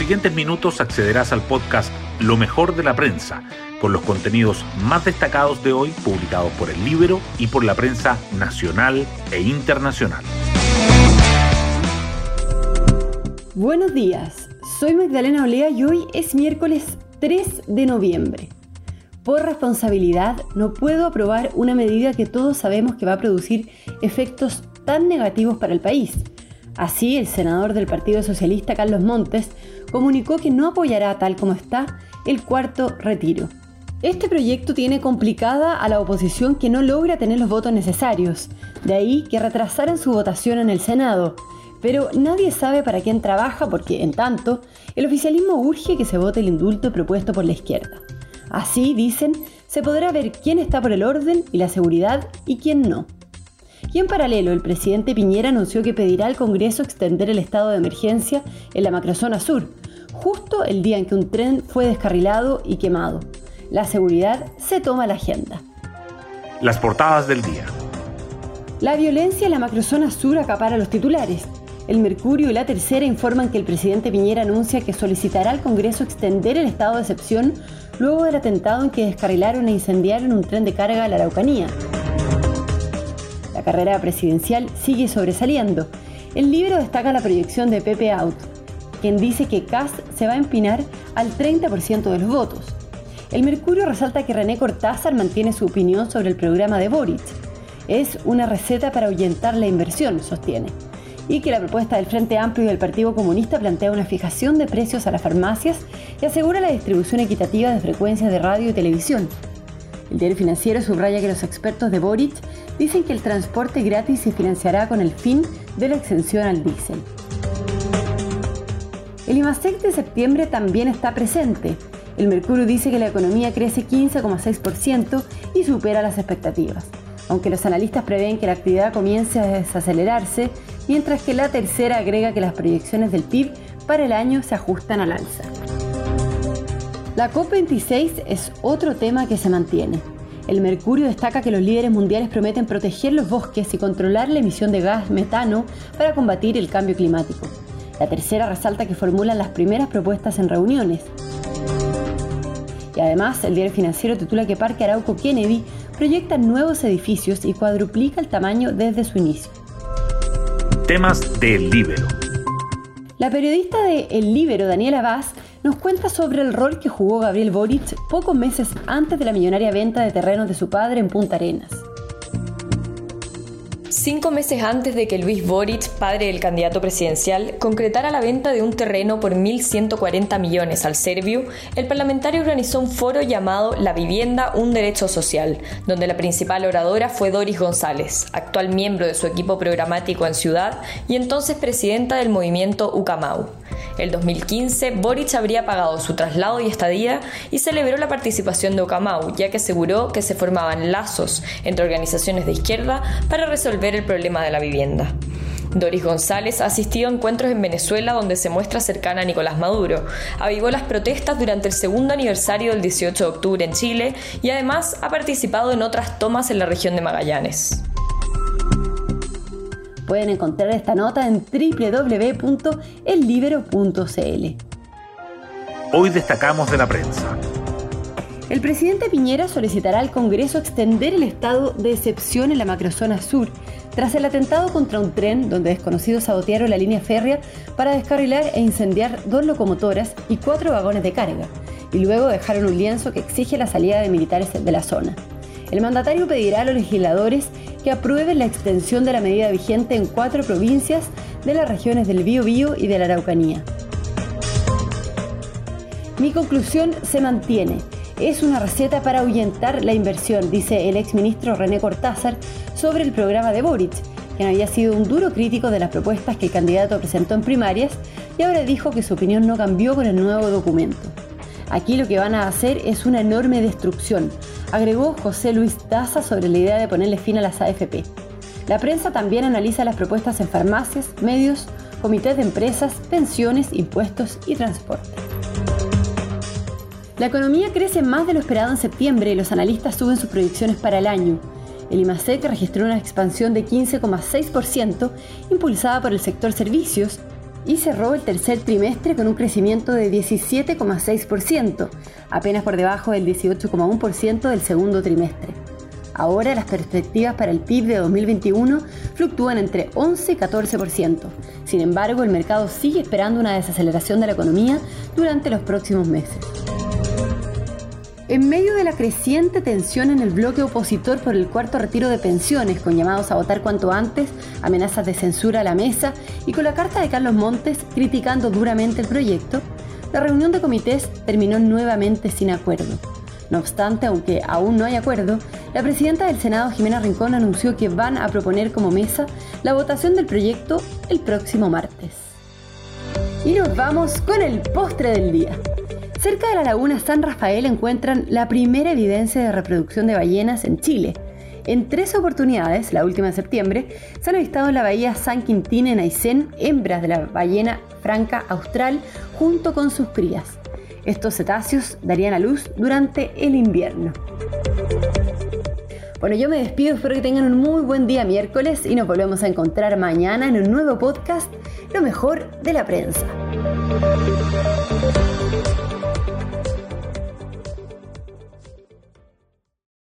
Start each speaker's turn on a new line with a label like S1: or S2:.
S1: siguientes minutos accederás al podcast Lo mejor de la prensa, con los contenidos más destacados de hoy publicados por el Libro y por la prensa nacional e internacional.
S2: Buenos días, soy Magdalena Olea y hoy es miércoles 3 de noviembre. Por responsabilidad no puedo aprobar una medida que todos sabemos que va a producir efectos tan negativos para el país. Así, el senador del Partido Socialista, Carlos Montes, comunicó que no apoyará, tal como está, el cuarto retiro. Este proyecto tiene complicada a la oposición que no logra tener los votos necesarios, de ahí que retrasaran su votación en el Senado, pero nadie sabe para quién trabaja porque, en tanto, el oficialismo urge que se vote el indulto propuesto por la izquierda. Así, dicen, se podrá ver quién está por el orden y la seguridad y quién no. Y en paralelo, el presidente Piñera anunció que pedirá al Congreso extender el estado de emergencia en la macrozona sur, justo el día en que un tren fue descarrilado y quemado. La seguridad se toma la agenda.
S1: Las portadas del día.
S2: La violencia en la macrozona sur acapara los titulares. El Mercurio y la Tercera informan que el presidente Piñera anuncia que solicitará al Congreso extender el estado de excepción luego del atentado en que descarrilaron e incendiaron un tren de carga a la Araucanía. La carrera presidencial sigue sobresaliendo. El libro destaca la proyección de Pepe Out, quien dice que Cast se va a empinar al 30% de los votos. El Mercurio resalta que René Cortázar mantiene su opinión sobre el programa de Boric. Es una receta para ahuyentar la inversión, sostiene y que la propuesta del Frente Amplio y del Partido Comunista plantea una fijación de precios a las farmacias y asegura la distribución equitativa de frecuencias de radio y televisión. El diario financiero subraya que los expertos de Boric dicen que el transporte gratis se financiará con el fin de la exención al diésel. El IMASEC de septiembre también está presente. El Mercurio dice que la economía crece 15,6% y supera las expectativas, aunque los analistas prevén que la actividad comience a desacelerarse mientras que la tercera agrega que las proyecciones del PIB para el año se ajustan al alza. La COP26 es otro tema que se mantiene. El Mercurio destaca que los líderes mundiales prometen proteger los bosques y controlar la emisión de gas metano para combatir el cambio climático. La tercera resalta que formulan las primeras propuestas en reuniones. Y además, el diario financiero titula que Parque Arauco Kennedy proyecta nuevos edificios y cuadruplica el tamaño desde su inicio
S1: temas del Libero.
S2: La periodista de El Libero, Daniela Vaz, nos cuenta sobre el rol que jugó Gabriel Boric pocos meses antes de la millonaria venta de terrenos de su padre en Punta Arenas.
S3: Cinco meses antes de que Luis Boric, padre del candidato presidencial, concretara la venta de un terreno por 1.140 millones al Serviu, el parlamentario organizó un foro llamado La vivienda, un derecho social, donde la principal oradora fue Doris González, actual miembro de su equipo programático en Ciudad y entonces presidenta del movimiento Ucamau. El 2015, Boric habría pagado su traslado y estadía y celebró la participación de Ucamau, ya que aseguró que se formaban lazos entre organizaciones de izquierda para resolver el problema de la vivienda. Doris González ha asistido a encuentros en Venezuela donde se muestra cercana a Nicolás Maduro, avivó las protestas durante el segundo aniversario del 18 de octubre en Chile y además ha participado en otras tomas en la región de Magallanes.
S2: Pueden encontrar esta nota en www.ellibero.cl.
S1: Hoy destacamos de la prensa.
S2: El presidente Piñera solicitará al Congreso extender el estado de excepción en la macrozona sur tras el atentado contra un tren donde desconocidos sabotearon la línea férrea para descarrilar e incendiar dos locomotoras y cuatro vagones de carga, y luego dejaron un lienzo que exige la salida de militares de la zona. El mandatario pedirá a los legisladores que aprueben la extensión de la medida vigente en cuatro provincias de las regiones del Biobío y de la Araucanía. Mi conclusión se mantiene. Es una receta para ahuyentar la inversión, dice el exministro René Cortázar sobre el programa de Boric, quien había sido un duro crítico de las propuestas que el candidato presentó en primarias y ahora dijo que su opinión no cambió con el nuevo documento. Aquí lo que van a hacer es una enorme destrucción, agregó José Luis Daza sobre la idea de ponerle fin a las AFP. La prensa también analiza las propuestas en farmacias, medios, comités de empresas, pensiones, impuestos y transporte. La economía crece más de lo esperado en septiembre y los analistas suben sus proyecciones para el año. El IMASEC registró una expansión de 15,6%, impulsada por el sector servicios, y cerró el tercer trimestre con un crecimiento de 17,6%, apenas por debajo del 18,1% del segundo trimestre. Ahora las perspectivas para el PIB de 2021 fluctúan entre 11 y 14%. Sin embargo, el mercado sigue esperando una desaceleración de la economía durante los próximos meses. En medio de la creciente tensión en el bloque opositor por el cuarto retiro de pensiones, con llamados a votar cuanto antes, amenazas de censura a la mesa y con la carta de Carlos Montes criticando duramente el proyecto, la reunión de comités terminó nuevamente sin acuerdo. No obstante, aunque aún no hay acuerdo, la presidenta del Senado, Jimena Rincón, anunció que van a proponer como mesa la votación del proyecto el próximo martes. Y nos vamos con el postre del día. Cerca de la laguna San Rafael encuentran la primera evidencia de reproducción de ballenas en Chile. En tres oportunidades, la última en septiembre, se han avistado en la bahía San Quintín en Aysén hembras de la ballena franca austral junto con sus crías. Estos cetáceos darían a luz durante el invierno. Bueno, yo me despido, espero que tengan un muy buen día miércoles y nos volvemos a encontrar mañana en un nuevo podcast, Lo mejor de la prensa.